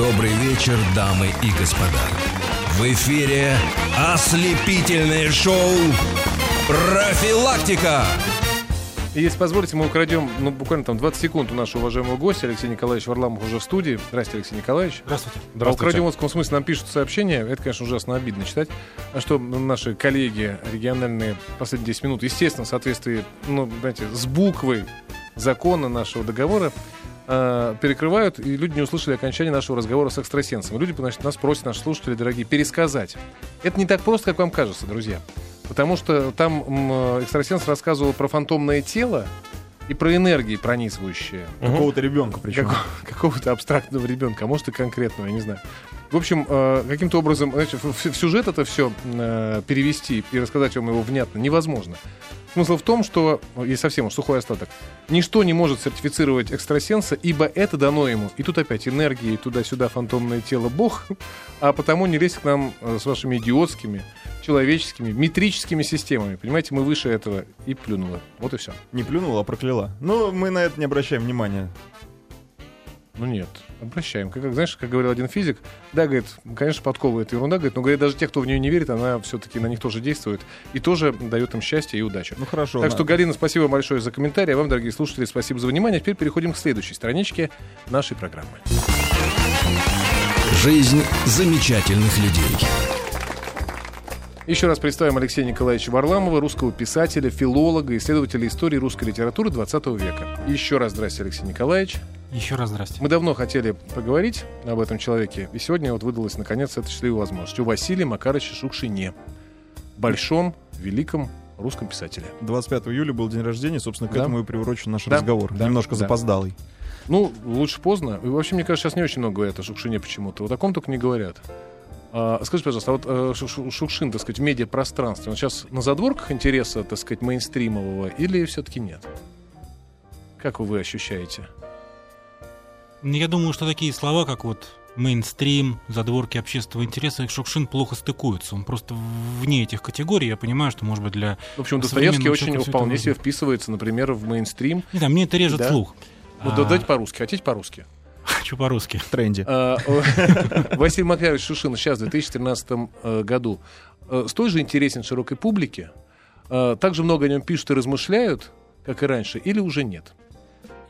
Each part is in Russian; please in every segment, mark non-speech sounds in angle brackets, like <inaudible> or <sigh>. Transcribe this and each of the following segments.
Добрый вечер, дамы и господа. В эфире ослепительное шоу «Профилактика». И если позволите, мы украдем ну, буквально там 20 секунд у нашего уважаемого гостя. Алексей Николаевич Варламов уже в студии. Здравствуйте, Алексей Николаевич. Здравствуйте. А украдем в таком смысле. Нам пишут сообщения. Это, конечно, ужасно обидно читать. А что наши коллеги региональные последние 10 минут, естественно, в соответствии, ну, знаете, с буквой закона нашего договора, э, перекрывают, и люди не услышали окончания нашего разговора с экстрасенсом. Люди, значит, нас просят, наши слушатели дорогие, пересказать. Это не так просто, как вам кажется, друзья. Потому что там м, экстрасенс рассказывал про фантомное тело и про энергии пронизывающие. Какого-то ребенка причем. Како- какого-то абстрактного ребенка, а может и конкретного, я не знаю. В общем, э, каким-то образом знаете, в, в сюжет это все перевести и рассказать вам его внятно невозможно. Смысл в том, что, ну, есть совсем уж сухой остаток, ничто не может сертифицировать экстрасенса, ибо это дано ему. И тут опять энергии, туда-сюда фантомное тело Бог, а потому не лезьте к нам э, с вашими идиотскими, человеческими, метрическими системами. Понимаете, мы выше этого и плюнуло. Вот и все. Не плюнула, а прокляла. Но мы на это не обращаем внимания. Ну нет, обращаем. Как, как, знаешь, как говорил один физик, да, говорит, конечно, подкова это ерунда, говорит, но говорит, даже те, кто в нее не верит, она все-таки на них тоже действует и тоже дает им счастье и удачу. Ну хорошо. так на- что, Галина, спасибо большое за комментарий. А вам, дорогие слушатели, спасибо за внимание. Теперь переходим к следующей страничке нашей программы. Жизнь замечательных людей. Еще раз представим Алексея Николаевича Варламова, русского писателя, филолога, исследователя истории русской литературы 20 века. Еще раз здрасте, Алексей Николаевич. Еще раз здрасте. Мы давно хотели поговорить об этом человеке, и сегодня вот выдалась наконец эта счастливая возможность. У Василия Макаровича Шукшине, большом, великом русском писателе. 25 июля был день рождения, собственно, к Да. этому и приурочен наш Да, разговор. да, Немножко да. запоздалый. Ну, лучше поздно. И вообще, мне кажется, сейчас не очень много говорят о Шукшине почему-то. Вот о ком только не говорят. А, скажите, пожалуйста, а вот э, Шу- Шу- Шукшин, так сказать, в медиапространстве, он сейчас на задворках интереса, так сказать, мейнстримового или все-таки нет? Как вы ощущаете? Ну, Я думаю, что такие слова, как вот мейнстрим, задворки общественного интереса, и Шукшин плохо стыкуются. Он просто вне этих категорий. Я понимаю, что, может быть, для... В общем, Достоевский очень вполне себе вписывается, например, в мейнстрим. Не знаю, мне это режет Да? слух. Вот А, дайте по-русски. Хотите по-русски? <laughs> Хочу по-русски. В тренде. А, <laughs> Василий Макарович Шушин сейчас, в 2013 э, году, э, столь же интересен широкой публике? Э, Так же много о нем пишут и размышляют, как и раньше, или уже нет?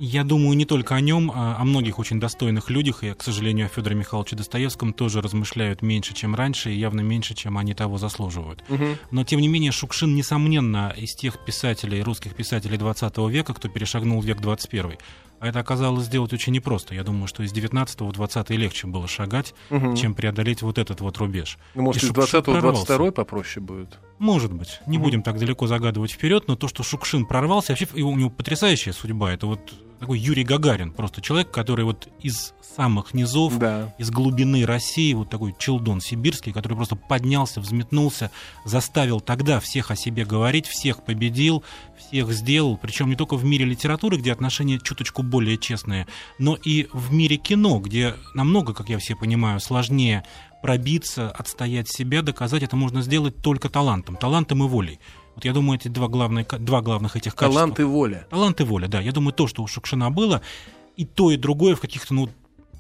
Я думаю не только о нем, а о многих очень достойных людях. И, к сожалению, о Федоре Михайловиче Достоевском тоже размышляют меньше, чем раньше, и явно меньше, чем они того заслуживают. Но, тем не менее, Шукшин, несомненно, из тех писателей, русских писателей 20 века, кто перешагнул век 21. А это оказалось сделать очень непросто. Я думаю, что из 19 в 20 легче было шагать, Мгм. чем преодолеть вот этот вот рубеж. Ну, может, И из Шукшин 20 в прорвался. 22 попроще будет? Может быть. Не Мгм. будем так далеко загадывать вперед, но то, что Шукшин прорвался, вообще у него потрясающая судьба. Это вот такой Юрий Гагарин, просто человек, который вот из самых низов, Да. из глубины России, вот такой челдон сибирский, который просто поднялся, взметнулся, заставил тогда всех о себе говорить, всех победил, всех сделал, причем не только в мире литературы, где отношения чуточку более честные, но и в мире кино, где намного, как я все понимаю, сложнее пробиться, отстоять себя, доказать это можно сделать только талантом, талантом и волей. Вот я думаю, эти два, главные, два главных этих качества. Талант и воля. Талант и воля, да. Я думаю, то, что у Шукшина было, и то, и другое в каких-то, ну,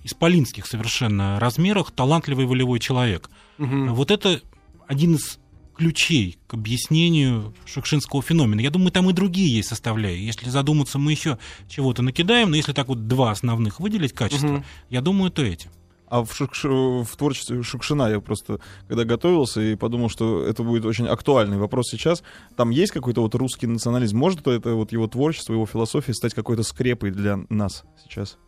исполинских совершенно размерах, талантливый волевой человек. Мгм. Вот это один из ключей к объяснению шукшинского феномена. Я думаю, там и другие есть составляющие. Если задуматься, мы еще чего-то накидаем, но если так вот два основных выделить качества, Мгм. я думаю, то эти. А в, Шукш- в творчестве Шукшина я просто, когда готовился и подумал, что это будет очень актуальный вопрос сейчас, там есть какой-то вот русский национализм? Может это вот его творчество, его философия стать какой-то скрепой для нас сейчас?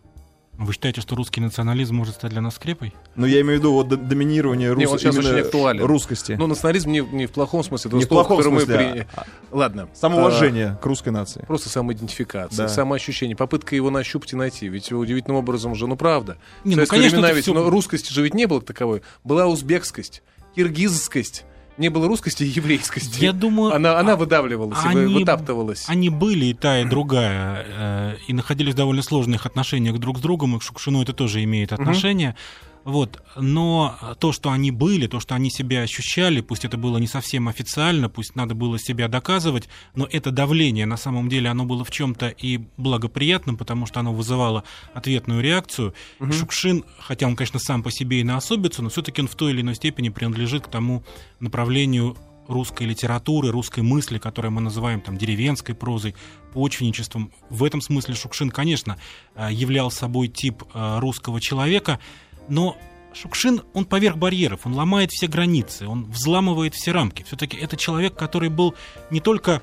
Вы считаете, что русский национализм может стать для нас скрепой? Ну, я имею в виду вот доминирование Не, рус- он сейчас очень актуален. русскости. Ну, национализм не, не в плохом смысле этого Не в плохом которое мы смысле, при- а- Ладно. Самоуважение к русской нации. А, Просто самоидентификация, Да. самоощущение, попытка его нащупать и найти. Ведь удивительным образом уже, ну правда. Не, ну, конечно, времена это ведь всё- ну, русскости же ведь не было таковой. Была узбекскость, киргизскость. Не было русскости и еврейскости. Я думаю, Она, она а- выдавливалась, и вы- они- вытаптывалась. Они были и та, и другая, э, и находились в довольно сложных отношениях друг с другом, и к Шукшину это тоже имеет отношение. Вот. Но то, что они были, то, что они себя ощущали, пусть это было не совсем официально, пусть надо было себя доказывать, но это давление, на самом деле, оно было в чем-то и благоприятным, потому что оно вызывало ответную реакцию. Угу. Шукшин, хотя он, конечно, сам по себе и на особицу, но все-таки он в той или иной степени принадлежит к тому направлению русской литературы, русской мысли, которую мы называем там деревенской прозой, почвенничеством. В этом смысле Шукшин, конечно, э, являл собой тип э, русского человека, но Шукшин, он поверх барьеров, он ломает все границы, он взламывает все рамки. Все-таки это человек, который был не только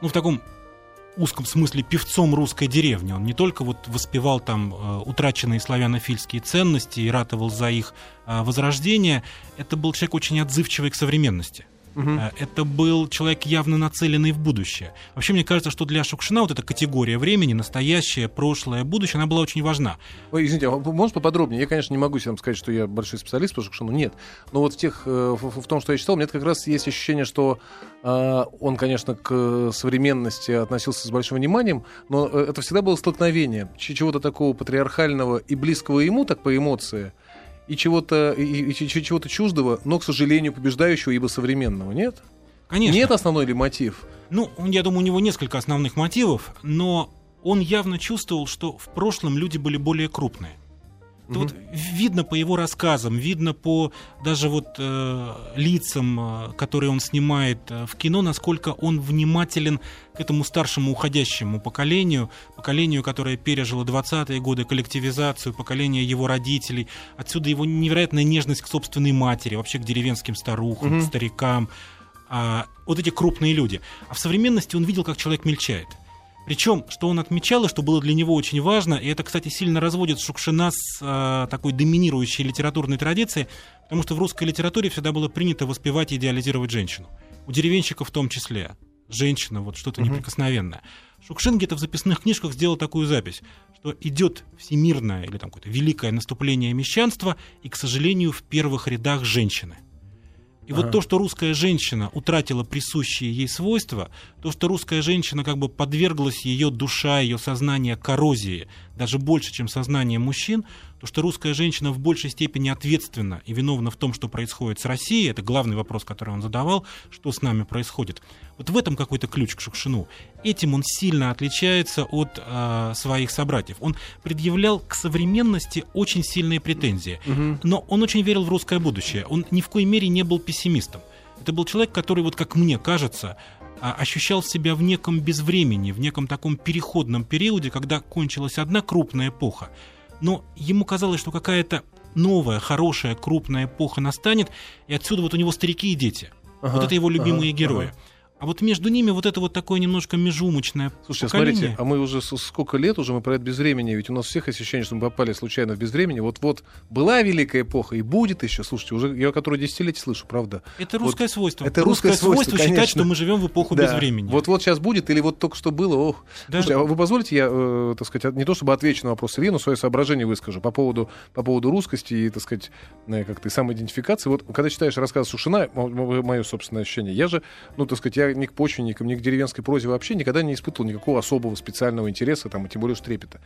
ну, в таком узком смысле певцом русской деревни. Он не только вот воспевал там э, утраченные славянофильские ценности и ратовал за их э, возрождение, это был человек очень отзывчивый к современности. Угу. Это был человек явно нацеленный в будущее. Вообще, мне кажется, что для Шукшина вот эта категория времени, настоящее, прошлое, будущее, она была очень важна. Ой, извините, а можно поподробнее? Я, конечно, не могу себе сказать, что я большой специалист по Шукшину, нет. Но вот в, тех, э, в, в том, что я читал, у меня как раз есть ощущение, что э, он, конечно, к современности относился с большим вниманием, но это всегда было столкновение чего-то такого патриархального и близкого ему, так по эмоции, и чего-то и, и чего-то чуждого, но, к сожалению, побеждающего, ибо современного, нет? Конечно. Нет основной ли мотив? Ну, я думаю, у него несколько основных мотивов, но он явно чувствовал, что в прошлом люди были более крупные. Это вот видно по его рассказам, видно по даже вот э, лицам, э, которые он снимает э, в кино, насколько он внимателен к этому старшему уходящему поколению, поколению, которое пережило 20-е годы, коллективизацию, поколение его родителей. Отсюда его невероятная нежность к собственной матери, вообще к деревенским старухам, угу. к старикам. А, вот эти крупные люди. А в современности он видел, как человек мельчает. Причем, что он отмечал, и что было для него очень важно, и это, кстати, сильно разводит Шукшина с э, такой доминирующей литературной традицией, потому что в русской литературе всегда было принято воспевать и идеализировать женщину. У деревенщиков в том числе. Женщина, вот что-то угу. неприкосновенное. Шукшин где-то в записных книжках сделал такую запись, что идет всемирное или там какое-то великое наступление мещанства, и, к сожалению, в первых рядах женщины. И ага. вот то, что русская женщина утратила присущие ей свойства, то, что русская женщина как бы подверглась ее душа, ее сознание коррозии, даже больше, чем сознание мужчин, то, что русская женщина в большей степени ответственна и виновна в том, что происходит с Россией, это главный вопрос, который он задавал, что с нами происходит. Вот в этом какой-то ключ к Шукшину. Этим он сильно отличается от э, своих собратьев. Он предъявлял к современности очень сильные претензии, угу. но он очень верил в русское будущее. Он ни в коей мере не был пессимистом. Это был человек, который, вот как мне кажется, а, ощущал себя в неком безвремени, в неком таком переходном периоде, когда кончилась одна крупная эпоха. Но ему казалось, что какая-то новая, хорошая, крупная эпоха настанет, и отсюда вот у него старики и дети. Ага, вот это его любимые ага, герои. Ага. А вот между ними вот это вот такое немножко межумочное Слушайте, поколение. смотрите, а мы уже сколько лет уже мы про это безвремение, ведь у нас всех ощущение, что мы попали случайно в безвремение. Вот-вот была великая эпоха и будет еще, слушайте, уже я которое десятилетие слышу, правда. Это русское вот, свойство. Это русское, русское свойство, свойство считать, что мы живем в эпоху да. безвремени. Вот-вот сейчас будет или вот только что было, ох. Да. Слушайте, а вы позволите, я, э, так сказать, не то чтобы отвечу на вопрос Ильи, но свое соображение выскажу по поводу, по поводу русскости и, так сказать, э, как-то самоидентификации. Вот когда читаешь рассказ Сушина, мое собственное ощущение, я же, ну, так сказать, я не к почвенникам, мне к деревенской прозе вообще никогда не испытывал никакого особого специального интереса, там, и тем более уж трепета.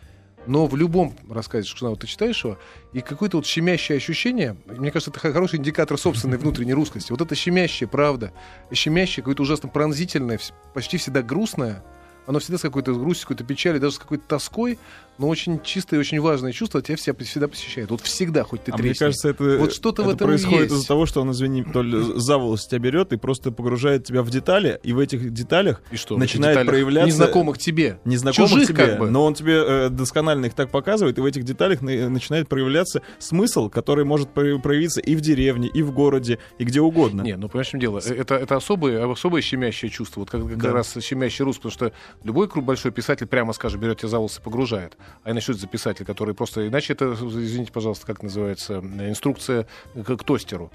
Но в любом рассказе Шукшина, вот ты читаешь его, и какое-то вот щемящее ощущение, мне кажется, это хороший индикатор собственной внутренней русскости. Вот это щемящее, правда, щемящее, какое-то ужасно пронзительное, почти всегда грустное, оно всегда с какой-то грустью, какой-то печалью, даже с какой-то тоской, но очень чистое и очень важное чувство тебя всегда, всегда посещает. Вот всегда, хоть ты а Мне кажется, это, вот что-то это в этом происходит из-за того, что он, извини, то ли за волосы тебя берет и просто погружает тебя в детали, и в этих деталях и что, начинает деталях проявляться... Незнакомых тебе. Незнакомых Чужих, тебе, как бы. но он тебе э, досконально их так показывает, и в этих деталях на, начинает проявляться смысл, который может проявиться и в деревне, и в городе, и где угодно. Не, ну понимаешь, в чем дело? Э, это, это особое, особое щемящее чувство, вот как, как да. раз щемящий рус, потому что любой большой писатель, прямо скажем, берет тебя за волосы, погружает. А иначе это за писатель, который просто... Иначе это, извините, пожалуйста, как называется, инструкция к, к тостеру.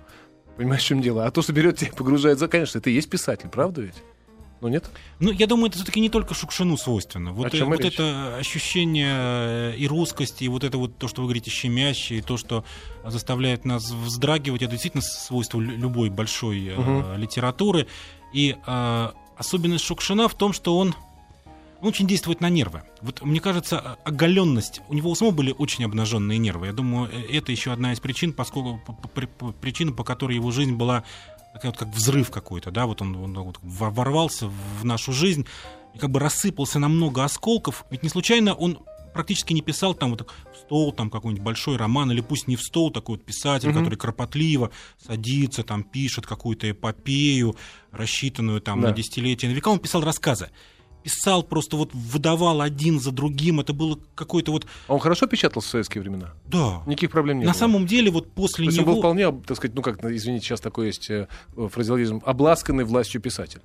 Понимаешь, в чем дело? А то, что берет тебя погружает за... Конечно, это и есть писатель, правда ведь? Ну нет? Ну, я думаю, это все-таки не только Шукшину свойственно. Вот, э, вот это ощущение э, и русскости, и вот это вот то, что вы говорите, щемящее, и то, что заставляет нас вздрагивать, это действительно свойство любой большой угу. э, литературы. И э, особенность Шукшина в том, что он очень действует на нервы. Вот мне кажется, оголенность, у него у самого были очень обнаженные нервы. Я думаю, э, это еще одна из причин, поскольку причина, по которой его жизнь была такая вот как взрыв какой-то, да, вот он, он вот ворвался в нашу жизнь и как бы рассыпался на много осколков. Ведь не случайно он практически не писал там вот в стол там какой-нибудь большой роман, или пусть не в стол, такой вот писатель, mm-hmm. который кропотливо садится, там пишет какую-то эпопею, рассчитанную там да. на десятилетия, на века. Он писал рассказы писал, просто вот выдавал один за другим. Это было какой-то вот... А он хорошо печатал в советские времена? Да. Никаких проблем не На было? самом деле вот после То него... он был вполне, так сказать, ну как, извините, сейчас такой есть э, фразеологизм, обласканный властью писатель.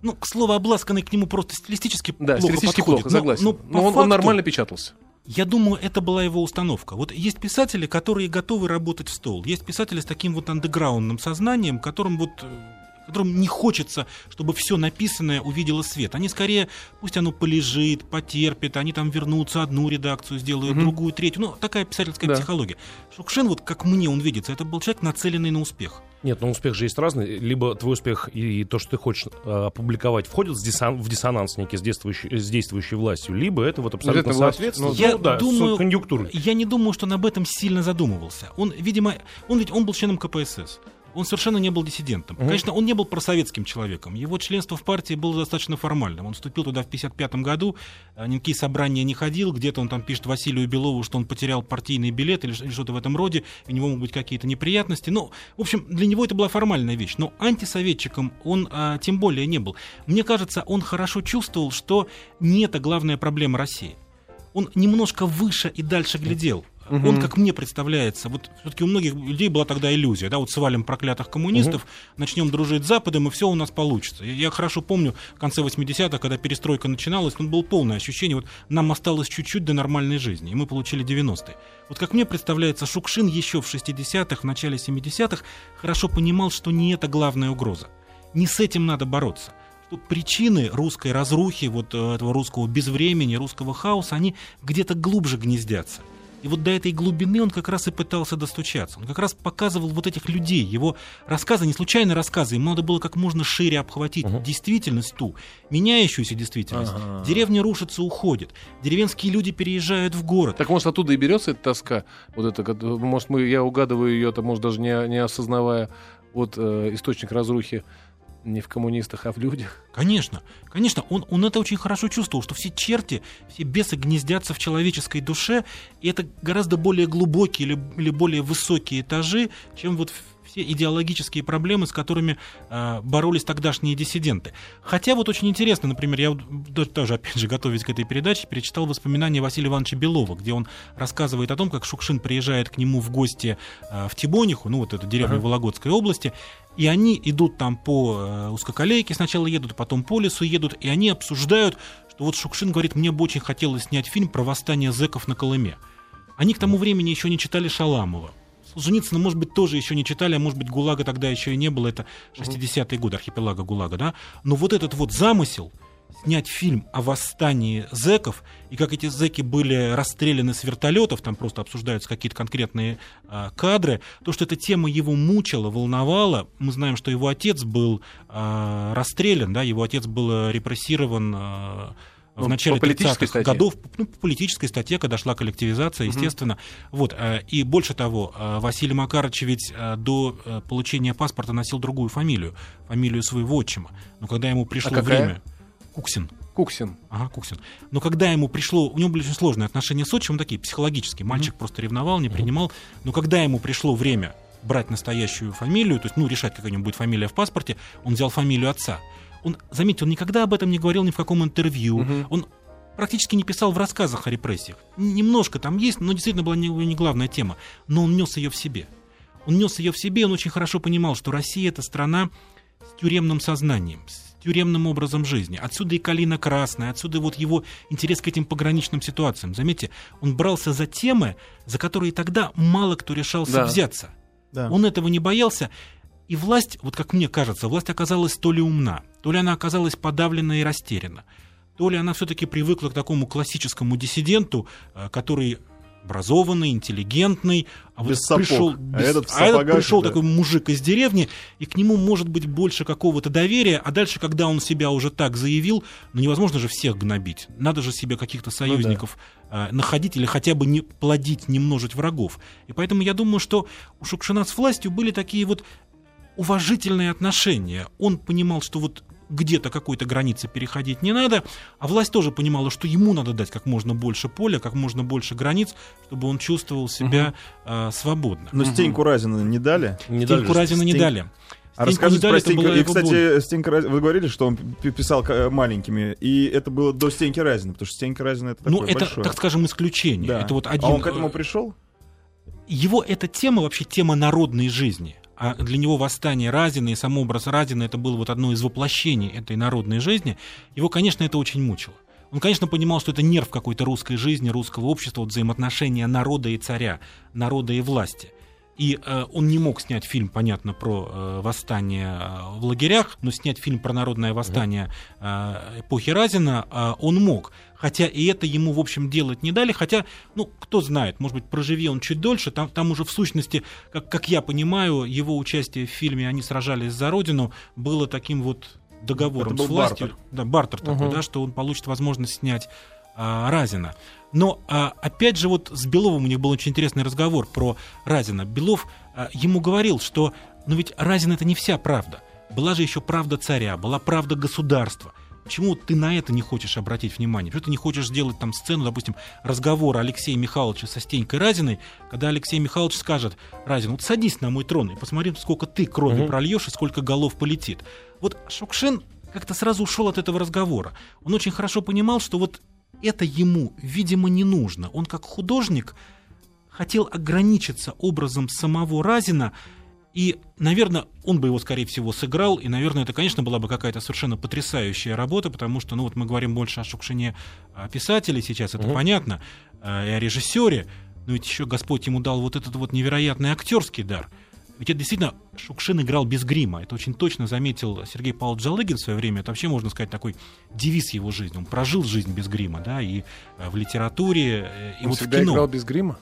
Ну, к слову, обласканный к нему просто стилистически да, плохо стилистически подходит. плохо, согласен. Но, но, но он, факту, он нормально печатался. Я думаю, это была его установка. Вот есть писатели, которые готовы работать в стол. Есть писатели с таким вот андеграундным сознанием, которым вот э, которым не хочется, чтобы все написанное увидело свет. Они скорее, пусть оно полежит, потерпит, они там вернутся, одну редакцию сделают, угу. другую, третью. Ну, такая писательская да. психология. Шукшин, вот как мне он видится, это был человек, нацеленный на успех. Нет, но успех же есть разный. Либо твой успех и то, что ты хочешь э, опубликовать, входит в, диссонанс, в диссонанс некий с действующей, с действующей властью, либо это вот абсолютно это соответствует. Ну, я да, думаю, конъюнктурой. Я не думаю, что он об этом сильно задумывался. Он, видимо, он ведь он был членом КПСС он совершенно не был диссидентом. Угу. Конечно, он не был просоветским человеком. Его членство в партии было достаточно формальным. Он вступил туда в 1955 году, э, ни какие собрания не ходил, где-то он там пишет Василию Белову, что он потерял партийный билет или, или что-то в этом роде, у него могут быть какие-то неприятности. Ну, в общем, для него это была формальная вещь. Но антисоветчиком он а, тем более не был. Мне кажется, он хорошо чувствовал, что не это главная проблема России. Он немножко выше и дальше глядел. Угу. Он, как мне представляется, вот все-таки у многих людей была тогда иллюзия, да, вот свалим проклятых коммунистов, угу. начнем дружить с Западом, и все у нас получится. Я, я хорошо помню в конце 80-х, когда перестройка начиналась, ну, было полное ощущение, вот нам осталось чуть-чуть до нормальной жизни, и мы получили 90-е. Вот как мне представляется, Шукшин еще в 60-х, в начале 70-х хорошо понимал, что не это главная угроза. Не с этим надо бороться причины русской разрухи, вот э, этого русского безвремени, русского хаоса, они где-то глубже гнездятся. И вот до этой глубины он как раз и пытался достучаться. Он как раз показывал вот этих людей. Его рассказы, не случайно рассказы, ему надо было как можно шире обхватить угу. действительность ту, меняющуюся действительность. Ага. Деревня рушится, уходит. Деревенские люди переезжают в город. Так может оттуда и берется эта тоска? Вот это, может, мы, я угадываю ее, это может даже не, не осознавая вот э, источник разрухи не в коммунистах, а в людях. Конечно, конечно, он, он это очень хорошо чувствовал, что все черти, все бесы гнездятся в человеческой душе, и это гораздо более глубокие или, или более высокие этажи, чем вот все идеологические проблемы, с которыми э, боролись тогдашние диссиденты. Хотя вот очень интересно, например, я тоже, опять же, готовясь к этой передаче, перечитал воспоминания Василия Ивановича Белова, где он рассказывает о том, как Шукшин приезжает к нему в гости э, в Тибониху, ну вот эту деревню ага. Вологодской области, и они идут там по э, узкоколейке, сначала едут, потом по лесу едут, и они обсуждают, что вот Шукшин говорит, мне бы очень хотелось снять фильм про восстание зэков на Колыме. Они к тому времени еще не читали Шаламова. Солженицына, может быть, тоже еще не читали, а может быть, ГУЛАГа тогда еще и не было, это 60-е годы, архипелага ГУЛАГа, да? Но вот этот вот замысел, снять фильм о восстании зэков, и как эти зэки были расстреляны с вертолетов, там просто обсуждаются какие-то конкретные а, кадры, то, что эта тема его мучила, волновала, мы знаем, что его отец был а, расстрелян, да, его отец был репрессирован а, в ну, начале 30-х годов ну, по политической статье, когда шла коллективизация, естественно. Угу. Вот, э, и больше того, э, Василий Макарович ведь э, до получения паспорта носил другую фамилию, фамилию своего отчима. Но когда ему пришло а время... Куксин. Куксин. Ага, Куксин. Но когда ему пришло, у него были очень сложные отношения с отчимом, такие психологические. Мальчик mm-hmm. просто ревновал, не принимал. Но когда ему пришло время брать настоящую фамилию, то есть, ну, решать, какая у него будет фамилия в паспорте, он взял фамилию отца он, заметьте, он никогда об этом не говорил ни в каком интервью. Угу. Он практически не писал в рассказах о репрессиях. Немножко там есть, но действительно была не, не главная тема. Но он нес ее в себе. Он нес ее в себе, он очень хорошо понимал, что Россия это страна с тюремным сознанием, с тюремным образом жизни. Отсюда и калина красная, отсюда вот его интерес к этим пограничным ситуациям. Заметьте, он брался за темы, за которые тогда мало кто решался да. взяться. Да. Он этого не боялся. И власть, вот как мне кажется, власть оказалась то ли умна, то ли она оказалась подавлена и растеряна, то ли она все-таки привыкла к такому классическому диссиденту, э, который образованный, интеллигентный, а Без вот сапог. пришел, А без- этот в а этот пришел да. такой мужик из деревни, и к нему может быть больше какого-то доверия, а дальше, когда он себя уже так заявил, ну невозможно же всех гнобить. Надо же себе каких-то союзников э, находить или хотя бы не плодить, не множить врагов. И поэтому я думаю, что у Шукшина с властью были такие вот уважительные отношения. Он понимал, что вот где-то какой-то границы переходить не надо, а власть тоже понимала, что ему надо дать как можно больше поля, как можно больше границ, чтобы он чувствовал себя э, свободно. Но Стеньку Разина не дали? Не дали Стеньку же. Разина не Стень- дали. А Стеньку не расскажите дали, про это Стеньку. И, его боль. кстати, Стенька Разин, вы говорили, что он писал э, маленькими, и это было до Стеньки Разина, потому что Стенька Разина это Ну, такое это, большое. так скажем, исключение. Да. Это вот один... А он к э, этому пришел? его эта тема вообще тема народной жизни. А для него восстание Разина и сам образ Разина это было вот одно из воплощений этой народной жизни. Его, конечно, это очень мучило. Он, конечно, понимал, что это нерв какой-то русской жизни, русского общества, вот взаимоотношения народа и царя, народа и власти. И э, он не мог снять фильм, понятно, про э, восстание э, в лагерях, но снять фильм про народное восстание э, эпохи Разина э, он мог. Хотя и это ему, в общем, делать не дали. Хотя, ну, кто знает, может быть, проживи он чуть дольше. Там, там уже в сущности, как, как я понимаю, его участие в фильме «Они сражались за Родину» было таким вот договором с властью. бартер. Да, бартер такой, Мгм. да, что он получит возможность снять а, Разина. Но а, опять же вот с Беловым у них был очень интересный разговор про Разина. Белов а, ему говорил, что ну ведь Разин это не вся правда. Была же еще правда царя, была правда государства. Почему ты на это не хочешь обратить внимание? Почему ты не хочешь сделать там сцену, допустим, разговора Алексея Михайловича со Стенькой Разиной, когда Алексей Михайлович скажет, Разин, вот садись на мой трон и посмотри, сколько ты крови Мгм. прольешь и сколько голов полетит. Вот Шукшин как-то сразу ушел от этого разговора. Он очень хорошо понимал, что вот это ему, видимо, не нужно. Он как художник хотел ограничиться образом самого Разина, и, наверное, он бы его, скорее всего, сыграл, и, наверное, это, конечно, была бы какая-то совершенно потрясающая работа, потому что, ну вот мы говорим больше о Шукшине о писателе сейчас, это Мгм. понятно, э, и о режиссере, но ведь еще Господь ему дал вот этот вот невероятный актерский дар. Ведь это действительно Шукшин играл без грима. Это очень точно заметил Сергей Павлович Жалыгин в свое время. Это вообще, можно сказать, такой девиз его жизни. Он прожил жизнь без грима, да, и э, в литературе, э, и Он вот в кино. играл без грима?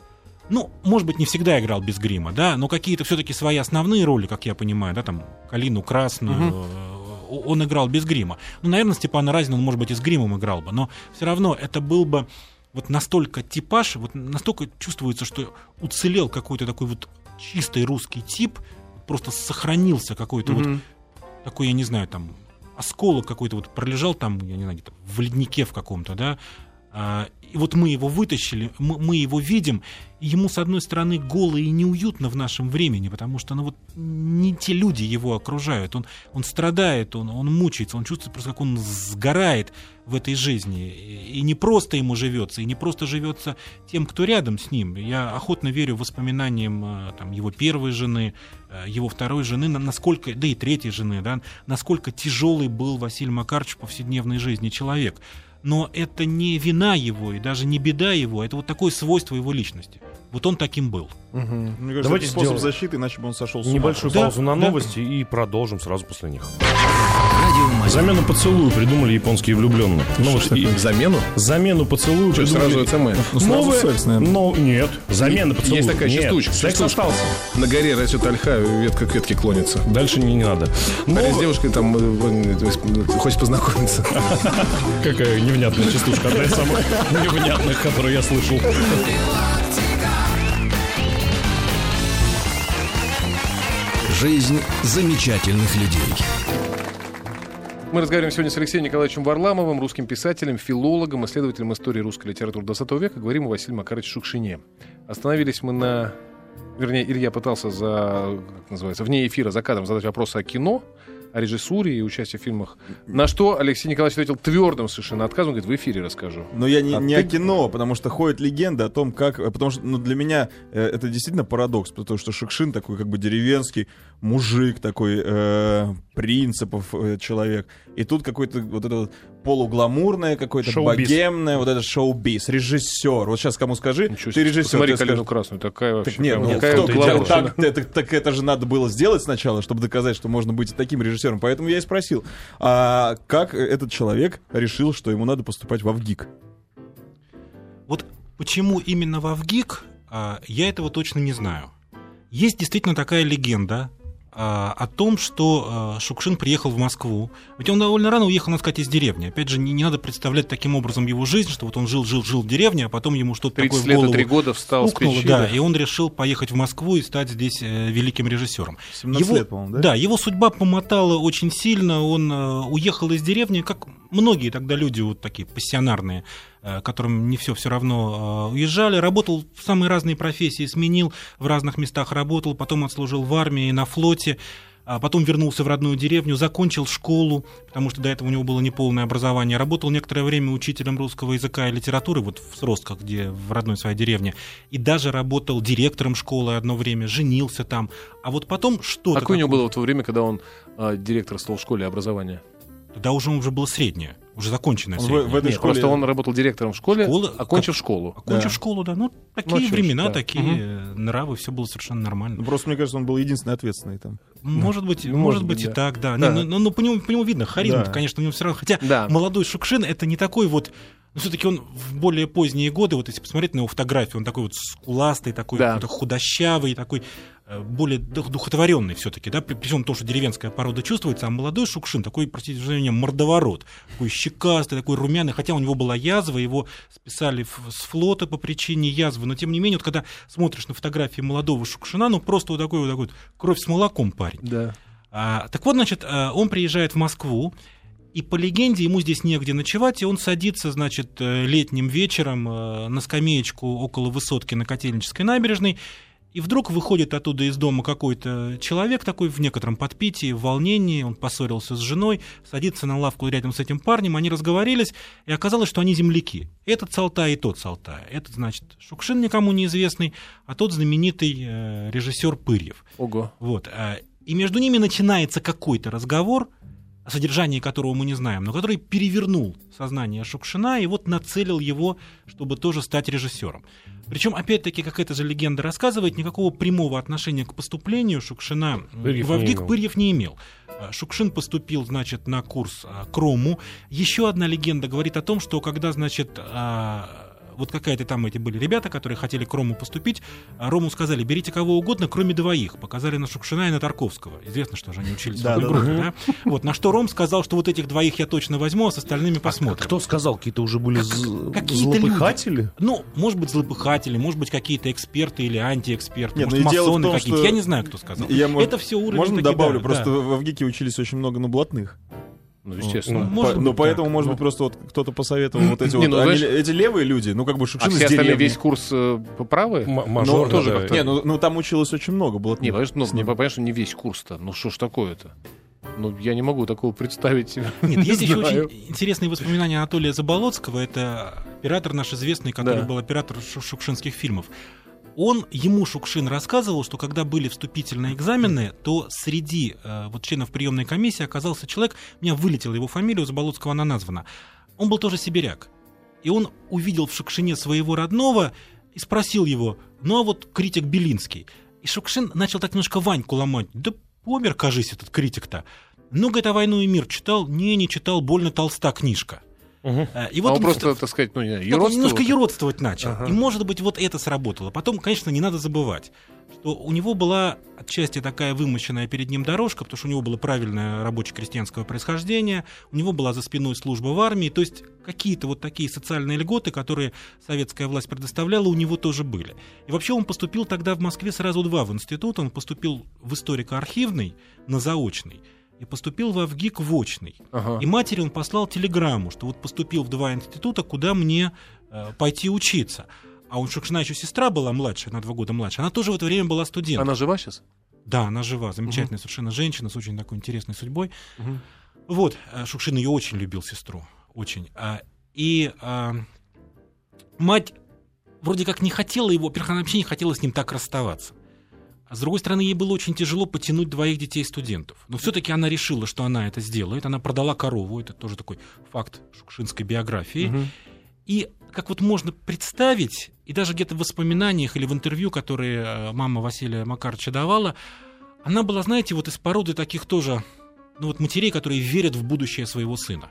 Ну, может быть, не всегда играл без грима, да, но какие-то все-таки свои основные роли, как я понимаю, да, там, Калину Красную, э, он играл без грима. Ну, наверное, Степана Разина, он, может быть, и с гримом играл бы, но все равно это был бы вот настолько типаж, вот настолько чувствуется, что уцелел какой-то такой вот чистый русский тип, просто сохранился какой-то вот Мгм. такой, я не знаю, там, осколок какой-то вот пролежал там, я не знаю, где-то в леднике в каком-то, да, А, и вот мы его вытащили, мы, мы его видим, ему, с одной стороны, голо и неуютно в нашем времени, потому что, ну вот, не те люди его окружают, он, он страдает, он, он мучается, он чувствует просто, как он сгорает в этой жизни, и, не просто ему живется, и не просто живется тем, кто рядом с ним. Я охотно верю воспоминаниям э, там, его первой жены, э, его второй жены, на- насколько, да и третьей жены, да, насколько тяжелый был Василий Макарович в повседневной жизни человек. Но это не вина его и даже не беда его, это вот такое свойство его личности. Вот он таким был. Мгм. Мне кажется, Давайте это способ сделаем защиты, иначе бы он сошел с ума. Небольшую Да, паузу на да. новости и продолжим сразу после них. Замену поцелую придумали японские влюбленные. Ну, вот и- Замену? замену поцелую Что, придумали... сразу СМС? Ну, сразу Новые- секс, наверное. Ну, нет. Замена поцелуя. Есть такая Нет, частушка. Секс частушка. остался. На горе растет ольха, ветка к ветке клонится. Дальше не, не надо. Парень с Новые- девушкой там э, э, хочет познакомиться. <laughs> Какая невнятная частушка. Одна из самых невнятных, которую я слышал. Жизнь замечательных людей. Мы разговариваем сегодня с Алексеем Николаевичем Варламовым, русским писателем, филологом, исследователем истории русской литературы 20 века. Говорим о Василии Макаровиче Шукшине. Остановились мы на... Вернее, Илья пытался за... Как называется? Вне эфира за кадром задать вопросы о кино, о режиссуре и участии в фильмах. На что Алексей Николаевич ответил твердым совершенно отказом. Говорит, в эфире расскажу. Но я не, А не ты- о кино, потому что ходит легенда о том, как... Потому что ну, для меня э, это действительно парадокс, потому что Шукшин такой как бы деревенский мужик, такой э, принципов э, человек. И тут какой-то вот это вот полугламурное, какое-то Шоу-биз. богемное, вот это шоу-биз, режиссер. Вот сейчас кому скажи, Ничего ты режиссер, Посмотри ты «Калину скажешь, красную». Такая вообще... Так нет, прям ну, какая дело. вообще. так, так- так это же надо было сделать сначала, чтобы доказать, что можно быть и таким режиссером. Поэтому я и спросил, а как этот человек решил, что ему надо поступать в ВГИК? Вот Почему именно в Авгик, а, я этого точно не знаю. Есть действительно такая легенда о том, что а, Шукшин приехал в Москву. Ведь он довольно рано уехал, надо сказать, из деревни. Опять же, не, не надо представлять таким образом его жизнь, что вот он жил, жил, жил в деревне, а потом ему что-то такое 30 в голову и 3 года встал с стукнуло, печи, да, да. и он решил поехать в Москву и стать здесь э, великим режиссером. 17 Его- лет, по-моему, да? Да, его судьба помотала очень сильно. Он э, уехал из деревни, как многие тогда люди вот такие пассионарные, э, которым не все все равно э, уезжали. Работал в самые разные профессии, сменил в разных местах работал, потом отслужил в армии, на флоте. А потом вернулся в родную деревню, закончил школу, потому что до этого у него было неполное образование. Работал некоторое время учителем русского языка и литературы вот в Сростках, где в родной своей деревне. И даже работал директором школы одно время, женился там. А вот потом что-то... Какое у него такое- было в то время, когда он а, директорствовал в школе образования? Тогда уже уже было среднее, уже законченное Он в- среднее. в этой Нет, школе- просто он работал директором в школе, Школа- окончив школу. Окончив Да. школу, да. Ну, такие Ну, времена, да. такие э, нравы, все было совершенно нормально. Ну, просто, мне кажется, он был единственный ответственный там. Может быть, может может быть, быть, и да. так, да. Да. Ну, ну, ну, по, нему, по нему видно, харизма, Да. конечно, у него все равно. Хотя Да. молодой Шукшин это не такой вот. Ну, все-таки он в более поздние годы, вот если посмотреть на его фотографию, он такой вот скуластый, такой Да. худощавый, такой э, более дух- духотворенный все-таки, да, при, всем том, что деревенская порода чувствуется, а молодой Шукшин такой, простите за выражение, мордоворот, такой щекастый, такой румяный, хотя у него была язва, его списали с флота по причине язвы, но тем не менее, вот когда смотришь на фотографии молодого Шукшина, ну просто вот такой вот такой вот кровь с молоком парень. Да. А, так вот, значит, а, он приезжает в Москву, и по легенде ему здесь негде ночевать, и он садится, значит, э, летним вечером э, на скамеечку около высотки на Котельнической набережной, и вдруг выходит оттуда из дома какой-то человек такой в некотором подпитии, в волнении, он поссорился с женой, садится на лавку рядом с этим парнем, они разговорились, и оказалось, что они земляки. Этот Салтай и тот Салтай. Этот, значит, Шукшин никому неизвестный, а тот знаменитый э, режиссер Пырьев. Ого. Вот. а, И между ними начинается какой-то разговор, о содержании которого мы не знаем, но который перевернул сознание Шукшина и вот нацелил его, чтобы тоже стать режиссером. Причем, опять-таки, как эта же легенда рассказывает, никакого прямого отношения к поступлению Шукшина Пырьев в не Авгик имел. Пырьев не имел. А, Шукшин поступил, значит, на курс а, к Рому. Еще одна легенда говорит о том, что когда, значит, а, вот какая-то там эти были ребята, которые хотели к Рому поступить, а Рому сказали, берите кого угодно, кроме двоих. Показали на Шукшина и на Тарковского. Известно, что же они учились в одной группе, да? Вот, на что Ром сказал, что вот этих двоих я точно возьму, а с остальными посмотрим. Кто сказал? Какие-то уже были какие-то злопыхатели? Ну, может быть, злопыхатели, может быть, какие-то эксперты или антиэксперты, может, ну масоны какие-то. что- Я не знаю, кто сказал. Это все уровень Можно добавлю? просто в Авгике учились очень много на блатных. Ну, естественно. Ну, Может По- быть, но так. поэтому, может Ну. быть, просто вот кто-то посоветовал вот эти Не, вот, ну, они- знаешь- эти левые люди, ну как бы А Шукшин из все остальные, весь курс э, правы? М- Ну, Мажор, тоже да, как-то-. Не, ну, ну там училось очень много блатных. Не, понимаешь, ну, ну, понятно, что не весь курс-то. Ну, что ж такое-то? Ну, я не могу такого представить. Нет, Не <laughs> есть еще очень интересные воспоминания Анатолия Заболоцкого. Это оператор наш известный, который Да. был оператор шу- шукшинских фильмов. Он, ему Шукшин рассказывал, что когда были вступительные экзамены, то среди э, вот членов приемной комиссии оказался человек, у меня вылетела его фамилия, у Заболоцкого она названа. Он был тоже сибиряк. И он увидел в Шукшине своего родного и спросил его, ну а вот критик Белинский. И Шукшин начал так немножко Ваньку ломать. Да помер, кажись, этот критик-то. Ну, говорит, а «Войну и мир» читал? Не, не читал, больно толста книжка. А, И А вот он он просто, так сказать, ну, не знаю, так он юродствовал? немножко юродствовать начал. Ага. И, может быть, вот это сработало. Потом, конечно, не надо забывать, что у него была отчасти такая вымощенная перед ним дорожка, потому что у него было правильное рабоче-крестьянское происхождение, у него была за спиной служба в армии, то есть какие-то вот такие социальные льготы, которые советская власть предоставляла, у него тоже были. И вообще он поступил тогда в Москве сразу два в институт, он поступил в историко-архивный на заочный, и поступил в Авгик в очный. Ага. И матери он послал телеграмму, что вот поступил в два института, куда мне э, пойти учиться. А у Шукшина еще сестра была младшая, на два года младше. Она тоже в это время была студенткой. Она жива сейчас? Да, она жива, замечательная совершенно женщина с очень такой интересной судьбой. Мгм. Вот, э, Шукшин ее очень любил, сестру, очень. А, И а, мать вроде как не хотела его, во-первых, она вообще не хотела с ним так расставаться. А с другой стороны, ей было очень тяжело потянуть двоих детей-студентов. Но все-таки она решила, что она это сделает. Она продала корову, это тоже такой факт шукшинской биографии. Мгм. И как вот можно представить, и даже где-то в воспоминаниях или в интервью, которые э, мама Василия Макаровича давала, она была, знаете, вот из породы таких тоже, ну вот матерей, которые верят в будущее своего сына.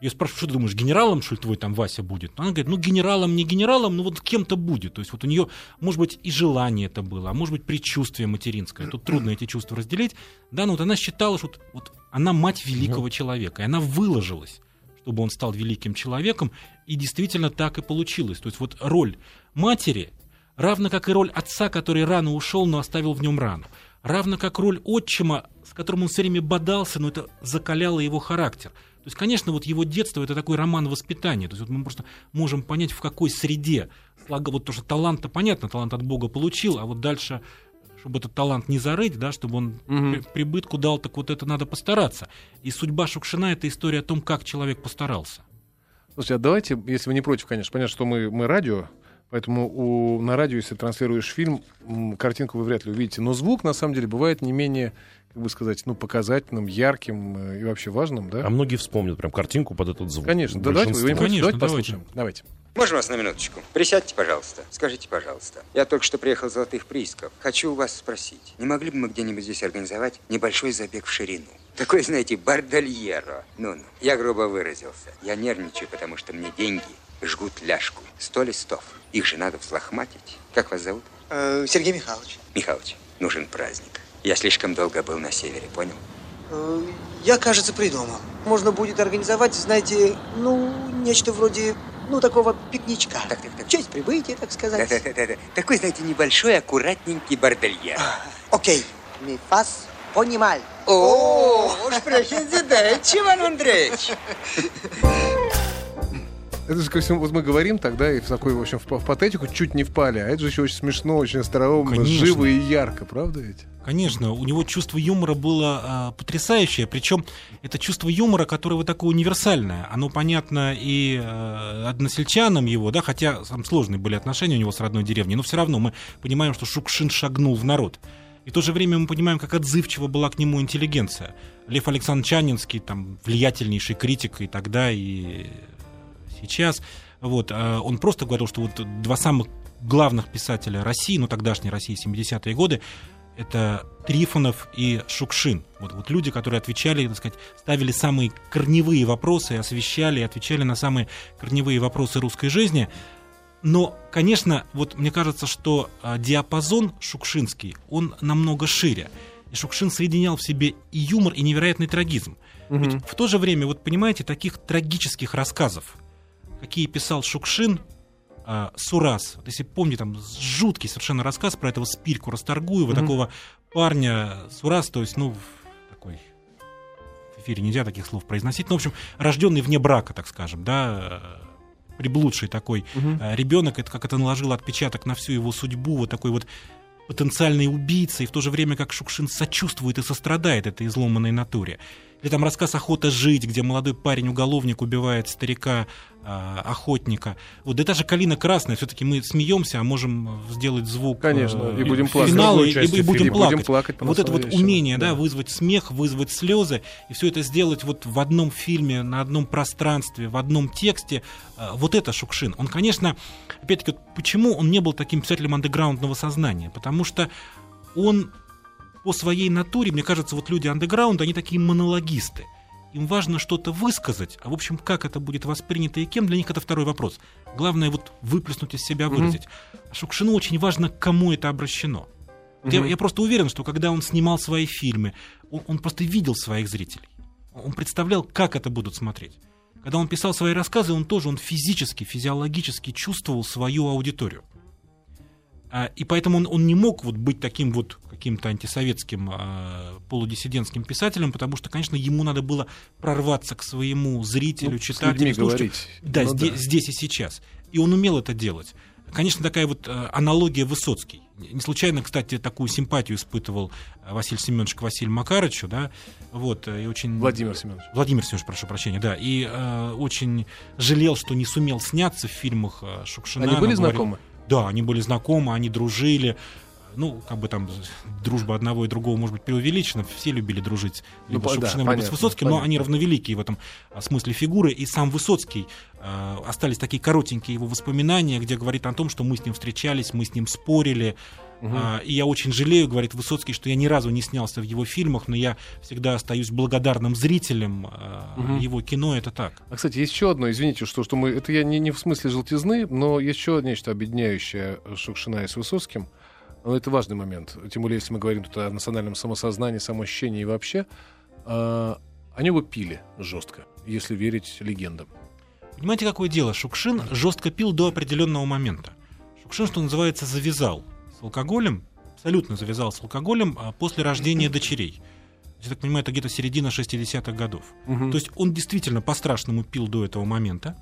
Я спрашиваю, что ты думаешь, генералом, что ли, твой там Вася будет? Она говорит, ну, генералом, не генералом, но вот кем-то будет. То есть вот у нее, может быть, и желание это было, а может быть, предчувствие материнское. Тут трудно эти чувства разделить. Да, но вот она считала, что вот, вот она мать великого человека, и она выложилась, чтобы он стал великим человеком, и действительно так и получилось. То есть вот роль матери, равно как и роль отца, который рано ушел, но оставил в нем рану. Равно как роль отчима, с которым он все время бодался, но это закаляло его характер. То есть, конечно, вот его детство это такой роман воспитания. То есть вот мы просто можем понять, в какой среде. Вот то, что талант-то понятно, талант от Бога получил, а вот дальше, чтобы этот талант не зарыть, да, чтобы он при- прибытку дал, так вот это надо постараться. И судьба Шукшина это история о том, как человек постарался. Слушайте, а давайте, если вы не против, конечно, понятно, что мы, мы радио, поэтому у, на радио, если транслируешь фильм, картинку вы вряд ли увидите. Но звук, на самом деле, бывает не менее, как бы сказать, ну, показательным, ярким э, и вообще важным, да? А многие вспомнят прям картинку под этот звук. Конечно, да, давайте, вы не Большинство. против? Конечно, давайте давайте. послушаем. Давайте. Можно вас на минуточку? Присядьте, пожалуйста. Скажите, пожалуйста. Я только что приехал с золотых приисков. Хочу у вас спросить, не могли бы мы где-нибудь здесь организовать небольшой забег в ширину? Такой, знаете, бардальеро. Ну-ну, я грубо выразился. Я нервничаю, потому что мне деньги жгут ляжку. Сто листов. Их же надо взлохматить. Как вас зовут? Э, Сергей Михайлович, Михалыч, нужен праздник. Я слишком долго был на севере, понял? э, я, кажется, придумал. Можно будет организовать, знаете, ну, нечто вроде, ну, такого пикничка. Так, так, так. Честь прибытия, так сказать. Да-да-да. Такой, знаете, небольшой, аккуратненький бардальер. <laughs> Окей. Ми фас понимал. О, sprechen Sie Deutsch, Иван Андреевич. <laughs> Это же ко всему, вот мы говорим тогда и в такой, в общем, в, в патетику чуть не впали, а это же еще очень смешно, очень остроумно, Конечно. живо и ярко, правда ведь? Конечно, у него чувство юмора было а, потрясающее, причем это чувство юмора, которое вот такое универсальное, оно понятно и э, односельчанам его, да, хотя там сложные были отношения у него с родной деревней, но все равно мы понимаем, что Шукшин шагнул в народ. И в то же время мы понимаем, как отзывчива была к нему интеллигенция. Лев Александрович Чанинский, там, влиятельнейший критик и тогда, и сейчас. Вот, а он просто говорил, что вот два самых главных писателя России, ну тогдашней России, 70-е годы, это Трифонов и Шукшин. Вот, вот люди, которые отвечали, так сказать, ставили самые корневые вопросы, освещали и отвечали на самые корневые вопросы русской жизни. Но, конечно, вот мне кажется, что а, диапазон шукшинский, он намного шире. И Шукшин соединял в себе и юмор, и невероятный трагизм. Ведь в то же время, вот понимаете, таких трагических рассказов, какие писал Шукшин, а, Сурас, вот если помните, там жуткий совершенно рассказ про этого Спирку Расторгуева, такого парня Сурас, то есть, ну, такой в эфире нельзя таких слов произносить, ну, в общем, рожденный вне брака, так скажем, да, э, приблудший такой ребенок, это как это наложило отпечаток на всю его судьбу, вот такой вот потенциальный убийца, и в то же время как Шукшин сочувствует и сострадает этой изломанной натуре. Или там рассказ «Охота жить», где молодой парень-уголовник убивает старика а, охотника. Вот да даже «Калина красная», все-таки мы смеемся, а можем сделать звук Конечно, э, и будем плакать. финала, и, части и будем плакать. Будем плакать вот это вот умение, да, да. вызвать смех, вызвать слезы, и все это сделать вот в одном фильме, на одном пространстве, в одном тексте, э, вот это Шукшин. Он, конечно, опять-таки, вот почему он не был таким писателем андеграундного сознания? Потому что он по своей натуре, мне кажется, вот люди андеграунда, они такие монологисты. Им важно что-то высказать, а в общем, как это будет воспринято и кем, для них это второй вопрос. Главное вот выплеснуть из себя, выразить. А Шукшину очень важно, кому это обращено. Вот я, я просто уверен, что когда он снимал свои фильмы, он, он просто видел своих зрителей. Он представлял, как это будут смотреть. Когда он писал свои рассказы, он тоже он физически, физиологически чувствовал свою аудиторию. А, и поэтому он, он не мог вот быть таким вот каким-то антисоветским а, полудиссидентским писателем, потому что, конечно, ему надо было прорваться к своему зрителю, Ну, читателю, слушателю. говорить. Да, Ну зде- да. здесь и сейчас. И он умел это делать. Конечно, такая вот э, аналогия Высоцкий. Не случайно, кстати, такую симпатию испытывал э, Василий Семенович к Василию Макарычу, да, вот, э, и очень... Владимир Семенович. Владимир Семенович, прошу прощения, да, и э, очень жалел, что не сумел сняться в фильмах э, Шукшина. Они были говорил- знакомы? Да, они были знакомы, они дружили. ну, как бы там дружба одного и другого может быть преувеличена, все любили дружить либо Ну, с по- да, Шукшиным, либо с понятно, Высоцким, но понятно. они равновеликие в этом смысле фигуры, и сам Высоцкий, а, остались такие коротенькие его воспоминания, где говорит о том, что мы с ним встречались, мы с ним спорили, а, и я очень жалею, говорит Высоцкий, что я ни разу не снялся в его фильмах, но я всегда остаюсь благодарным зрителем а, Мгм. его кино, это так. А, кстати, есть еще одно, извините, что, что мы... Это я не, не в смысле желтизны, но есть еще нечто объединяющее Шукшина и с Высоцким. Но это важный момент. Тем более, если мы говорим тут о национальном самосознании, самоощущении и вообще. А, они его пили жестко, если верить легендам. Понимаете, какое дело? Шукшин жестко пил до определенного момента. Шукшин, что называется, завязал с алкоголем, абсолютно завязал с алкоголем а, после рождения дочерей. Я так понимаю, это где-то середина 60-х годов. То есть он действительно по-страшному пил до этого момента.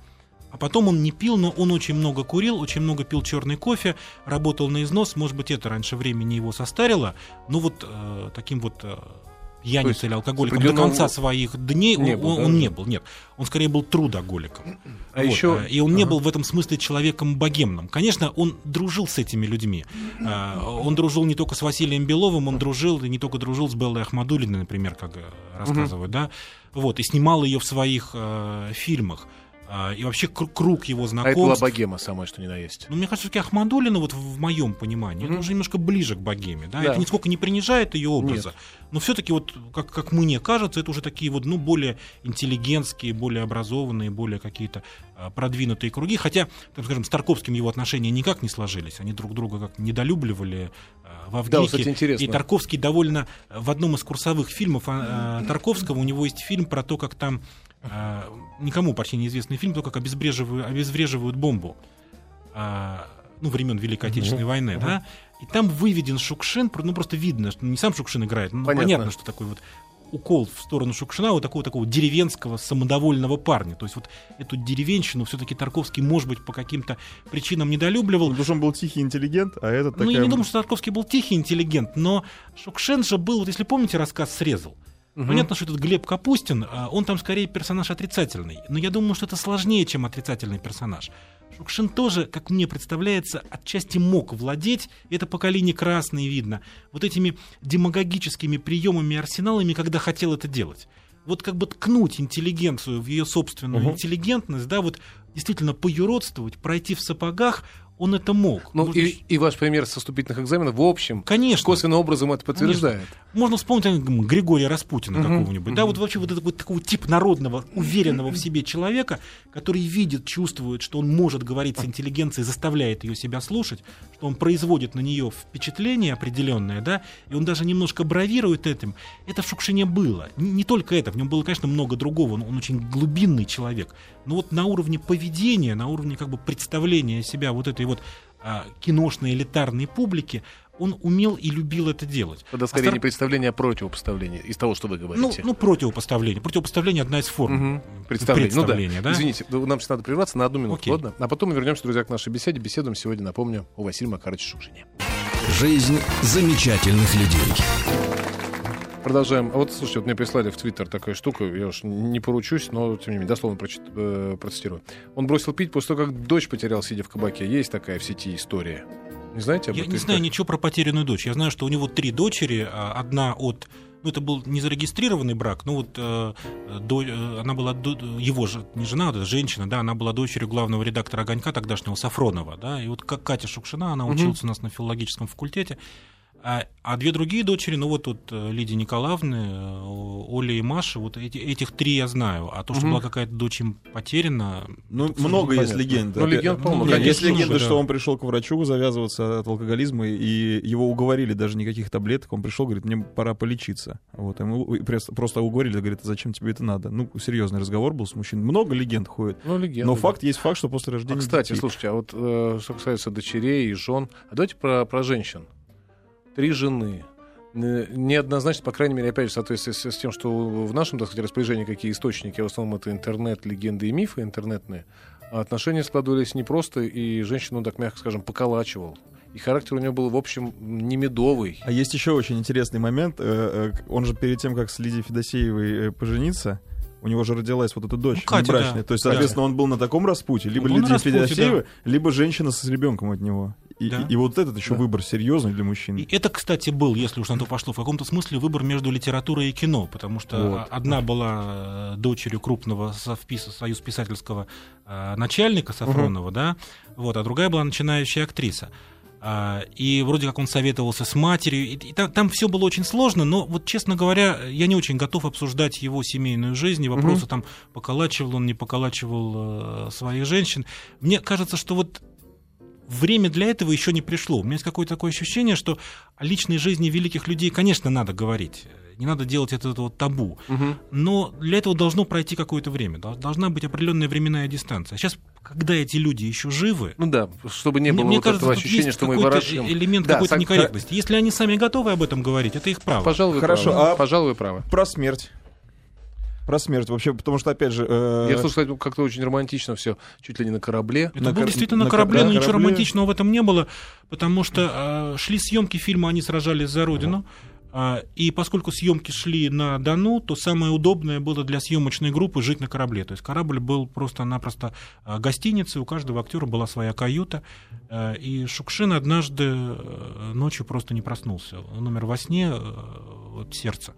А потом он не пил, но он очень много курил, очень много пил черный кофе, работал на износ. Может быть, это раньше времени его состарило. Но вот э, таким вот э, То есть пьяницей или алкоголиком до конца своих дней Не он, был, он- да? он не был. Нет, он скорее был трудоголиком. А Вот, еще... э, И он не был в этом смысле человеком богемным. Конечно, он дружил с этими людьми. А, Он дружил не только с Василием Беловым, он дружил и не только дружил с Беллой Ахмадулиной, например, как э, рассказывают, да. Вот, и снимал ее в своих э, фильмах. А, И вообще кру- круг его А это была знакомств. богема самая, что ни на есть. Ну, мне кажется, все-таки Ахмадулина, вот в моем понимании, Мгм. это уже немножко ближе к богеме. Да? Да. Это нисколько не принижает ее образа. Но все-таки, вот, как, как мне кажется, это уже такие вот, ну, более интеллигентские, более образованные, более какие-то а, продвинутые круги. Хотя, так скажем, с Тарковским его отношения никак не сложились. Они друг друга как недолюбливали а, в Да, вот, Авгике. кстати, интересно. И Тарковский довольно в одном из курсовых фильмов а, а, Тарковского у него есть фильм про то, как там а, никому почти неизвестный фильм, то, как обезвреживают, обезвреживают бомбу. А, ну, времен Великой Отечественной войны, да, и там выведен Шукшин, ну, просто видно, что не сам Шукшин играет, ну, Понятно. понятно, что такой вот укол в сторону Шукшина, вот такого такого деревенского самодовольного парня. То есть вот эту деревенщину все-таки Тарковский, может быть, по каким-то причинам недолюбливал. Потому что он был тихий интеллигент, а этот Ну, я такая... не думаю, что Тарковский был тихий интеллигент, но Шукшин же был, вот если помните рассказ «Срезал», Мгм. Понятно, что этот Глеб Капустин, а, он там скорее персонаж отрицательный. Но я думаю, что это сложнее, чем отрицательный персонаж. Шукшин тоже, как мне представляется, отчасти мог владеть, это по Калине Красной видно, вот этими демагогическими приемами и арсеналами, когда хотел это делать. Вот как бы ткнуть интеллигенцию в ее собственную Мгм. интеллигентность, да, вот действительно поюродствовать, пройти в сапогах, он это мог. Ну, Может и, и ваш пример со вступительных экзаменов, в общем, Конечно. косвенным образом это подтверждает. Можно вспомнить м, Григория Распутина Мгм, какого-нибудь. Да, мгм. вот вообще вот этого такого типа народного, уверенного в себе человека, который видит, чувствует, что он может говорить с интеллигенцией, заставляет ее себя слушать, что он производит на нее впечатление определенное, да, и он даже немножко бравирует этим. Это в Шукшине было. Не, не только это, в нем было, конечно, много другого. Он, он очень глубинный человек. Но вот на уровне поведения, на уровне как бы представления себя вот этой вот а, киношной элитарной публики, он умел и любил это делать. Это А скорее Стар- не представление, а противопоставление из того, что вы ну, говорите. ну, противопоставление. Противопоставление одна из форм. Мгм. Представление. Ну да. да? Извините, ну, нам сейчас надо прерваться на одну минуту, Окей. ладно? А потом мы вернемся, друзья, к нашей беседе. Беседуем сегодня, напомню, у Василия Макаровича Шукшине. Жизнь замечательных людей. Продолжаем. А вот, слушайте, вот мне прислали в Твиттер такая штука, я уж не поручусь, но, тем не менее, дословно прочит, э, процитирую. Он бросил пить после того, как дочь потерял, сидя в кабаке. Есть такая в сети история. Не знаете об Я этой не знаю ничего про потерянную дочь. Я знаю, что у него три дочери. а, Одна от... Ну, это был не зарегистрированный брак, но вот э, до- э, она была до- его же, не жена, а женщина, да, она была дочерью главного редактора «Огонька» тогдашнего Сафронова, да, и вот как Катя Шукшина, она училась у нас на филологическом факультете, а, а две другие дочери, ну вот тут э, Лидия Николаевна, э, Оля и Маша, вот эти, этих три я знаю, а то, что Мгм. была какая-то дочь им потеряна, Ну, это много есть понятно. легенд. Ну, легенд Нет, конечно. есть легенда, Да. что он пришел к врачу завязываться от алкоголизма, и его уговорили даже никаких таблеток. Он пришел, говорит, мне пора полечиться. Вот, ему просто- уговорили, говорит, а зачем тебе это надо? Ну, серьезный разговор был с мужчиной. Много легенд ходит. Ну, легенда. Но да. факт есть факт, что после А, рождения кстати, детей- слушайте, а вот э, что касается дочерей и жен, а давайте про, про женщин. Три жены. Э, Неоднозначно, по крайней мере, опять же, в соответствии с, с тем, что в нашем, так сказать, распоряжении какие источники, в основном это интернет, легенды и мифы интернетные, а отношения складывались непросто, и женщину, так мягко скажем, поколачивал. И характер у нее был, в общем, не медовый. А есть еще очень интересный момент. Э, э, Он же перед тем, как с Лидией Федосеевой пожениться, У него же родилась вот эта дочь Ну, Катя, внебрачная. да. То есть, соответственно, он был на таком распутье. Либо Он был на Лидия Федосеева, либо женщина с ребенком от него. И, Да. и- и вот этот еще выбор серьезный для мужчин. И это, кстати, был, если уж на то пошло, в каком-то смысле выбор между литературой и кино, потому что Вот. одна была э, дочерью крупного совписа, союз писательского э, начальника Сафронова, да, вот, а другая была начинающая актриса. А, И вроде как он советовался с матерью, и, и там, там все было очень сложно, но вот, честно говоря, я не очень готов обсуждать его семейную жизнь, и вопросы там, поколачивал он, не поколачивал э, своих женщин. Мне кажется, что вот время для этого еще не пришло. У меня есть какое-то такое ощущение, что о личной жизни великих людей, конечно, надо говорить. Не надо делать это вот табу. Но для этого должно пройти какое-то время. Дол- Должна быть определенная временная дистанция. Сейчас, когда эти люди еще живы, Ну да, чтобы не было мне вот кажется, этого ощущения, есть что мы ворошим. элемент Да, какой-то сог- некорректности. Если они сами готовы об этом говорить, это их право. Пожалуй, вы Хорошо, правы. а- Пожалуй, вы правы. Про смерть. Про смерть вообще, потому что, опять же... э, Я слышал, кстати, как-то очень романтично все, чуть ли не на корабле. Это На было кор- действительно на корабле, кор- но ничего корабле. романтичного в этом не было, потому что э, шли съемки фильма, они сражались за родину. а, И поскольку съемки шли на Дону, то самое удобное было для съемочной группы жить на корабле. То есть корабль был просто-напросто а, гостиницей, у каждого актера была своя каюта. А, И Шукшин однажды ночью просто не проснулся. Он умер во сне от сердца.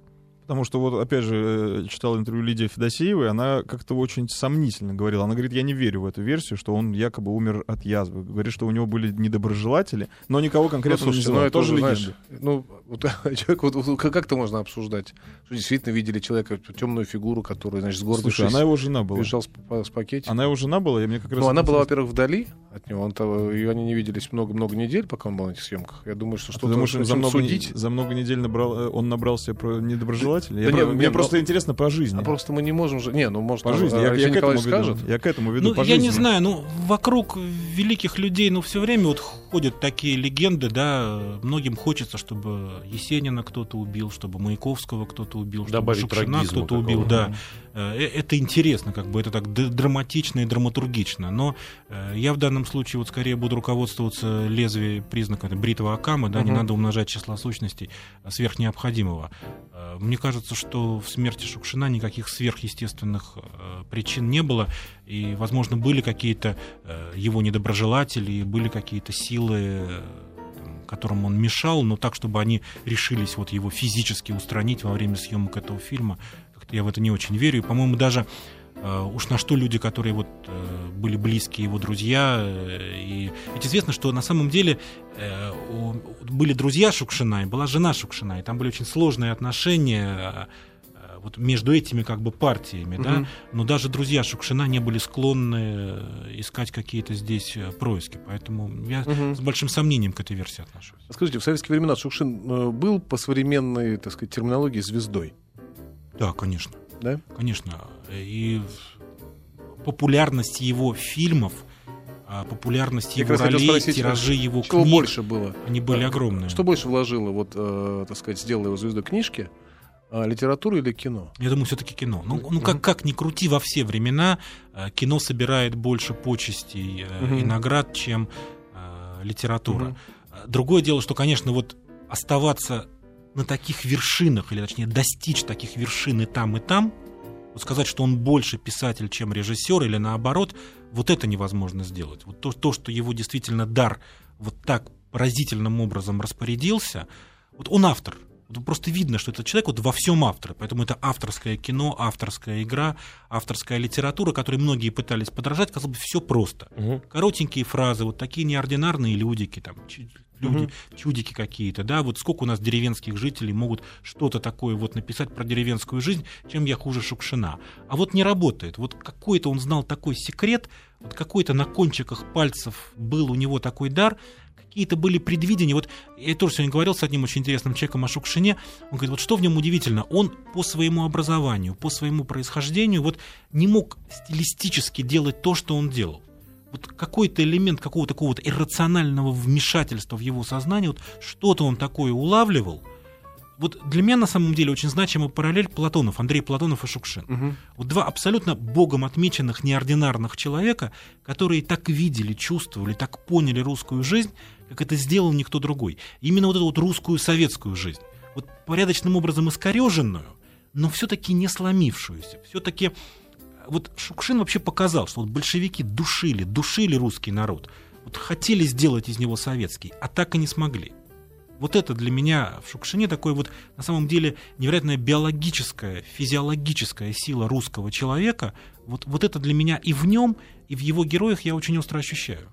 Потому что вот, опять же, э, читал интервью Лидии Федосеевой, она как-то очень сомнительно говорила. Она говорит, я не верю в эту версию, что он якобы умер от язвы. Говорит, что у него были недоброжелатели, но никого конкретно ну, не слушайте, ну, называла. это Тоже легенда. знаешь, ну, вот, человек, вот, вот как это можно обсуждать? Что действительно видели человека, темную фигуру, которая, значит, сгорбившись, Слушай, она его жена была. бежал с, с пакетиком. Она его жена была, и мне как раз... Ну, она была, во-первых, вдали от него, он и они не виделись много-много недель, пока он был на этих съемках. Я думаю, что А что-то он за много, судить. за много недель набрал, э, он набрал себе про недоброжелателей? Да Я не, про- не, мне ну, просто интересно по жизни. А просто мы не можем же... Не, ну, может, по жизни. э, Я, я к этому Николаевич веду. скажет. Я к этому веду Ну, по я жизни. не знаю, ну, вокруг великих людей, ну, все время вот ходят такие легенды, да, многим хочется, чтобы Есенина кто-то убил, чтобы Маяковского кто-то убил, чтобы Добавить Шукшина кто-то убил, да. Э, Это интересно, как бы, это так драматично и драматургично, но э, я в данном случае вот скорее буду руководствоваться лезвием признака бритого Акама, да, не Мгм. надо умножать числа сущностей э, сверх необходимого. Э, Мне кажется, что в смерти Шукшина никаких сверхъестественных э, причин не было, и, возможно, были какие-то э, его недоброжелатели, были какие-то силы, э, которым он мешал, но так, чтобы они решились вот его физически устранить во время съемок этого фильма, я в это не очень верю. И, по-моему, даже э, уж на что люди, которые вот э, были близкие его друзья, э, и ведь известно, что на самом деле были друзья Шукшина и была жена Шукшина, и там были очень сложные отношения э, вот между этими как бы партиями, да, Мгм. но даже друзья Шукшина не были склонны э, искать какие-то здесь э, происки, поэтому я Мгм. с большим сомнением к этой версии отношусь. Скажите, в советские времена Шукшин э, был по современной, так сказать, терминологии звездой, Да, конечно. да? Конечно. И популярность его фильмов, а, популярность Я его ролей, спросить, тиражи его Чего книг, больше было? они были огромные. Что больше вложило, вот, э, так сказать, сделало его звездой книжки, а, литературу или кино? Я думаю, все-таки кино. Ну, ну как, как ни крути во все времена, э, кино собирает больше почестей э, и наград, чем э, литература. А Другое дело, что, конечно, вот оставаться на таких вершинах, или точнее достичь таких вершин и там, и там, вот сказать, что он больше писатель, чем режиссер, или наоборот, вот это невозможно сделать. Вот то, то что его действительно дар вот так поразительным образом распорядился, вот он автор. Вот просто видно, что этот человек вот во всем автор. Поэтому это авторское кино, авторская игра, авторская литература, которой многие пытались подражать, казалось бы, все просто. Мгм. Коротенькие фразы, вот такие неординарные людики, там, люди, чудики какие-то, да, вот сколько у нас деревенских жителей могут что-то такое вот написать про деревенскую жизнь, чем я хуже Шукшина. А вот не работает. Вот какой-то он знал такой секрет, вот какой-то на кончиках пальцев был у него такой дар, какие-то были предвидения. Вот я тоже сегодня говорил с одним очень интересным человеком о Шукшине. Он говорит, вот что в нем удивительно, он по своему образованию, по своему происхождению вот не мог стилистически делать то, что он делал. Вот какой-то элемент какого-то такого вот иррационального вмешательства в его сознание, вот что-то он такое улавливал. Вот для меня на самом деле очень значима параллель Платонов, Андрей Платонов и Шукшин. Вот два абсолютно богом отмеченных неординарных человека, которые так видели, чувствовали, так поняли русскую жизнь, как это сделал никто другой. Именно вот эту вот русскую советскую жизнь. Вот порядочным образом искореженную, но все-таки не сломившуюся. Все-таки вот Шукшин вообще показал, что вот большевики душили, душили русский народ. Вот хотели сделать из него советский, а так и не смогли. Вот это для меня в Шукшине такое вот, на самом деле, невероятная биологическая, физиологическая сила русского человека. Вот, вот это для меня и в нем, и в его героях я очень остро ощущаю.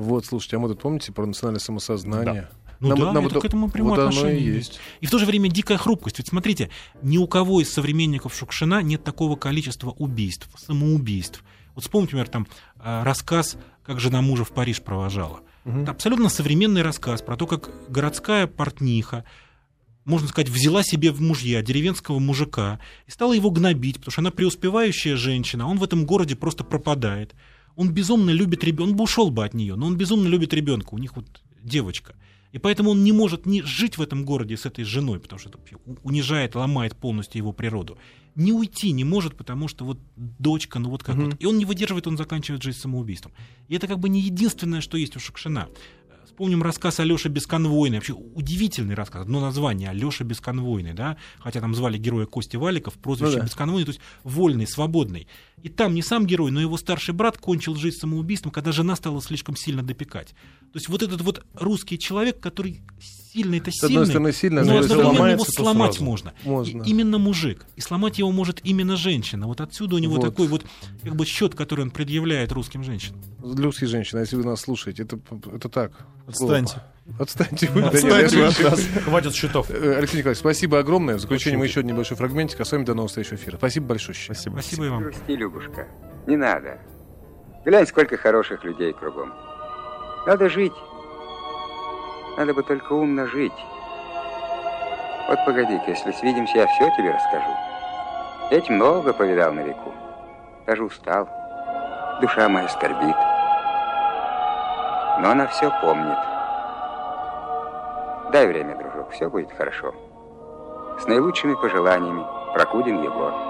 Вот, слушайте, а мы тут помните про национальное самосознание? Ну Нам- да, нам это вот- к этому прямое вот отношение имеет. есть. И в то же время дикая хрупкость. Ведь смотрите, ни у кого из современников Шукшина нет такого количества убийств, самоубийств. Вот вспомните, например, там э, рассказ «Как жена мужа в Париж провожала». Это абсолютно современный рассказ про то, как городская портниха, можно сказать, взяла себе в мужья деревенского мужика и стала его гнобить, потому что она преуспевающая женщина, а он в этом городе просто пропадает. Он безумно любит ребенка, он бы ушел бы от нее, но он безумно любит ребенка, у них вот девочка. И поэтому он не может не жить в этом городе с этой женой, потому что это унижает, ломает полностью его природу. Не уйти не может, потому что вот дочка, ну вот как вот. И он не выдерживает, он заканчивает жизнь самоубийством. И это как бы не единственное, что есть у Шукшина. Вспомним рассказ Алёши Бесконвойный. Вообще удивительный рассказ. Одно название Алёша Бесконвойный, да? Хотя там звали героя Кости Валиков, прозвище Ну да. Бесконвойный, то есть вольный, свободный. И там не сам герой, но его старший брат кончил жизнь самоубийством, когда жена стала слишком сильно допекать. То есть вот этот вот русский человек, который сильный-то С одной сильный, стороны, сильный, а с но другой одновременно стороны, его сломать сразу. можно. Можно. И именно мужик. И сломать его может именно женщина. Вот отсюда у него Вот. такой вот как бы счет, который он предъявляет русским женщинам. Русские женщины, если вы нас слушаете, это, это так. Отстаньте. Отстаньте вы. Отстаньте вы от Алексеевич. нас. Хватит счетов. Э, Алексей Николаевич, спасибо огромное. В заключение мы еще один небольшой фрагментик, а с вами до нового следующего эфира. Спасибо большое. Спасибо. Спасибо и вам. Грусти, Любушка, не надо. Глянь, сколько хороших людей кругом. Надо жить. Надо бы только умно жить. Вот погоди-ка, если свидимся, я все тебе расскажу. Я ведь много повидал на веку. Даже устал. Душа моя скорбит. Но она все помнит. Дай время, дружок, все будет хорошо. С наилучшими пожеланиями, Прокудин Егор.